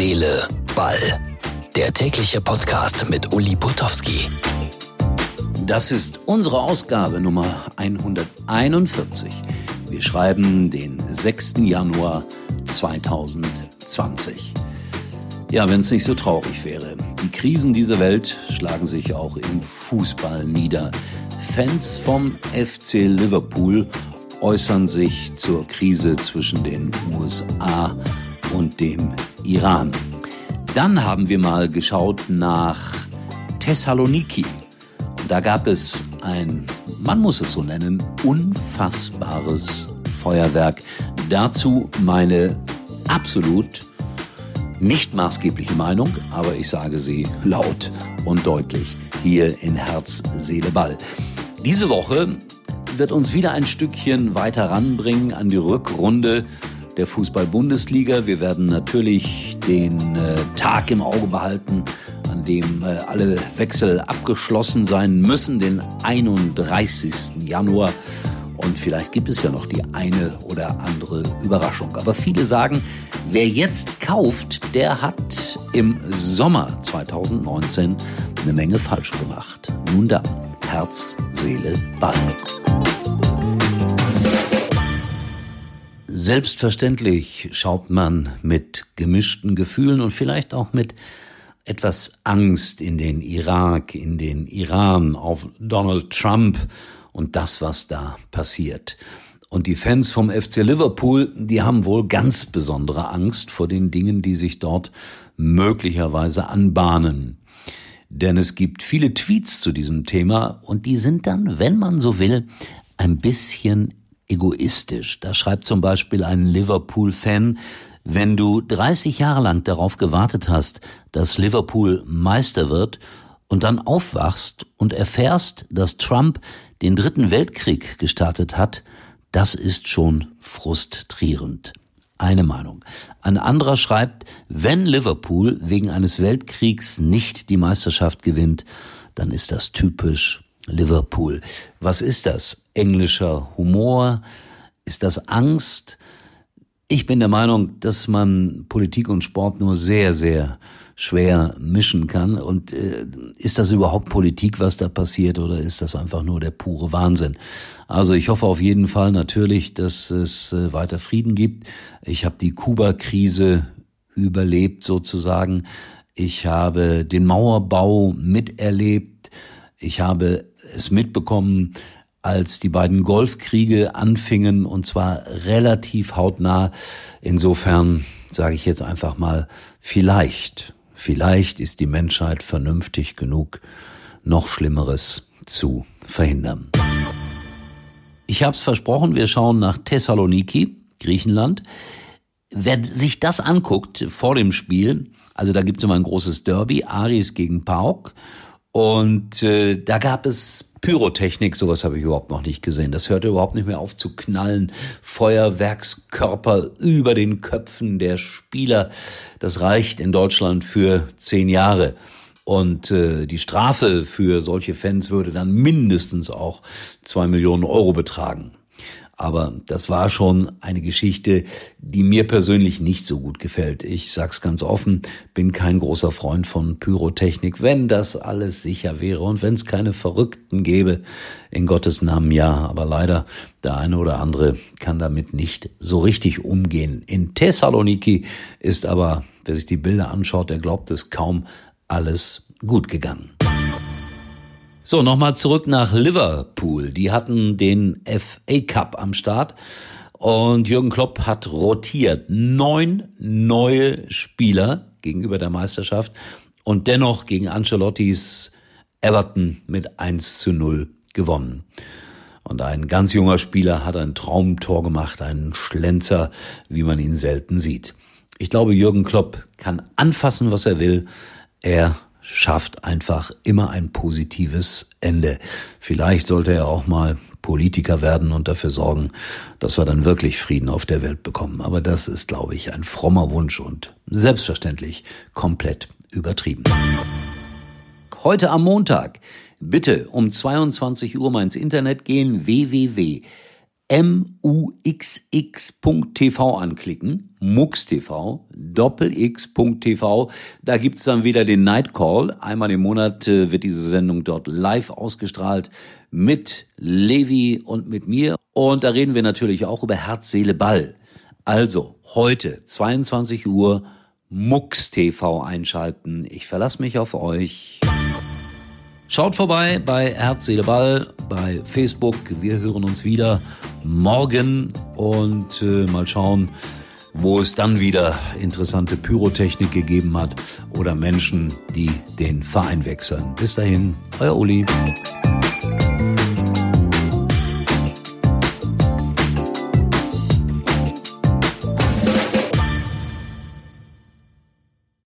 Seele, Ball. Der tägliche Podcast mit Uli Putowski. Das ist unsere Ausgabe Nummer 141. Wir schreiben den 6. Januar 2020. Ja, wenn es nicht so traurig wäre. Die Krisen dieser Welt schlagen sich auch im Fußball nieder. Fans vom FC Liverpool äußern sich zur Krise zwischen den USA und dem Iran. Dann haben wir mal geschaut nach Thessaloniki. Und da gab es ein, man muss es so nennen, unfassbares Feuerwerk. Dazu meine absolut nicht maßgebliche Meinung, aber ich sage sie laut und deutlich hier in Herz, Seele, Ball. Diese Woche wird uns wieder ein Stückchen weiter ranbringen an die Rückrunde der Fußball-Bundesliga. Wir werden natürlich den äh, Tag im Auge behalten, an dem äh, alle Wechsel abgeschlossen sein müssen, den 31. Januar. Und vielleicht gibt es ja noch die eine oder andere Überraschung. Aber viele sagen, wer jetzt kauft, der hat im Sommer 2019 eine Menge falsch gemacht. Nun dann, Herz, Seele, Ball. Selbstverständlich schaut man mit gemischten Gefühlen und vielleicht auch mit etwas Angst in den Irak, in den Iran, auf Donald Trump und das, was da passiert. Und die Fans vom FC Liverpool, die haben wohl ganz besondere Angst vor den Dingen, die sich dort möglicherweise anbahnen. Denn es gibt viele Tweets zu diesem Thema und die sind dann, wenn man so will, ein bisschen egoistisch. Da schreibt zum Beispiel ein Liverpool-Fan, wenn du 30 Jahre lang darauf gewartet hast, dass Liverpool Meister wird und dann aufwachst und erfährst, dass Trump den dritten Weltkrieg gestartet hat, das ist schon frustrierend. Eine Meinung. Ein anderer schreibt, wenn Liverpool wegen eines Weltkriegs nicht die Meisterschaft gewinnt, dann ist das typisch Liverpool. Was ist das? Englischer Humor? Ist das Angst? Ich bin der Meinung, dass man Politik und Sport nur sehr, sehr schwer mischen kann. Und äh, ist das überhaupt Politik, was da passiert, oder ist das einfach nur der pure Wahnsinn? Also ich hoffe auf jeden Fall natürlich, dass es äh, weiter Frieden gibt. Ich habe die Kuba-Krise überlebt sozusagen. Ich habe den Mauerbau miterlebt. Ich habe es mitbekommen, als die beiden Golfkriege anfingen, und zwar relativ hautnah. Insofern sage ich jetzt einfach mal, vielleicht, vielleicht ist die Menschheit vernünftig genug, noch Schlimmeres zu verhindern. Ich habe es versprochen, wir schauen nach Thessaloniki, Griechenland. Wer sich das anguckt vor dem Spiel, also da gibt es immer ein großes Derby, Aris gegen Pauk. Und äh, da gab es Pyrotechnik, sowas habe ich überhaupt noch nicht gesehen. Das hörte überhaupt nicht mehr auf zu knallen. Feuerwerkskörper über den Köpfen der Spieler. Das reicht in Deutschland für zehn Jahre. Und äh, die Strafe für solche Fans würde dann mindestens auch zwei Millionen Euro betragen. Aber das war schon eine Geschichte, die mir persönlich nicht so gut gefällt. Ich sag's ganz offen, bin kein großer Freund von Pyrotechnik. Wenn das alles sicher wäre und wenn es keine Verrückten gäbe, in Gottes Namen ja. Aber leider, der eine oder andere kann damit nicht so richtig umgehen. In Thessaloniki ist aber, wer sich die Bilder anschaut, der glaubt es kaum, alles gut gegangen. So, nochmal zurück nach Liverpool. Die hatten den FA Cup am Start und Jürgen Klopp hat rotiert. Neun neue Spieler gegenüber der Meisterschaft und dennoch gegen Ancelottis Everton mit 1 zu 0 gewonnen. Und ein ganz junger Spieler hat ein Traumtor gemacht, einen Schlenzer, wie man ihn selten sieht. Ich glaube, Jürgen Klopp kann anfassen, was er will. Er schafft einfach immer ein positives Ende. Vielleicht sollte er auch mal Politiker werden und dafür sorgen, dass wir dann wirklich Frieden auf der Welt bekommen. Aber das ist, glaube ich, ein frommer Wunsch und selbstverständlich komplett übertrieben. Heute am Montag bitte um 22 Uhr mal ins Internet gehen www muxx.tv anklicken, MuxTV, doppelx.tv. Da gibt's dann wieder den Night Call. Einmal im Monat äh, wird diese Sendung dort live ausgestrahlt mit Levi und mit mir. Und da reden wir natürlich auch über Herz, Seele, Ball. Also heute 22 Uhr MuxTV einschalten. Ich verlasse mich auf euch. Schaut vorbei bei Herz, Seele, Ball, bei Facebook. Wir hören uns wieder morgen und äh, mal schauen, wo es dann wieder interessante Pyrotechnik gegeben hat oder Menschen, die den Verein wechseln. Bis dahin, euer Uli.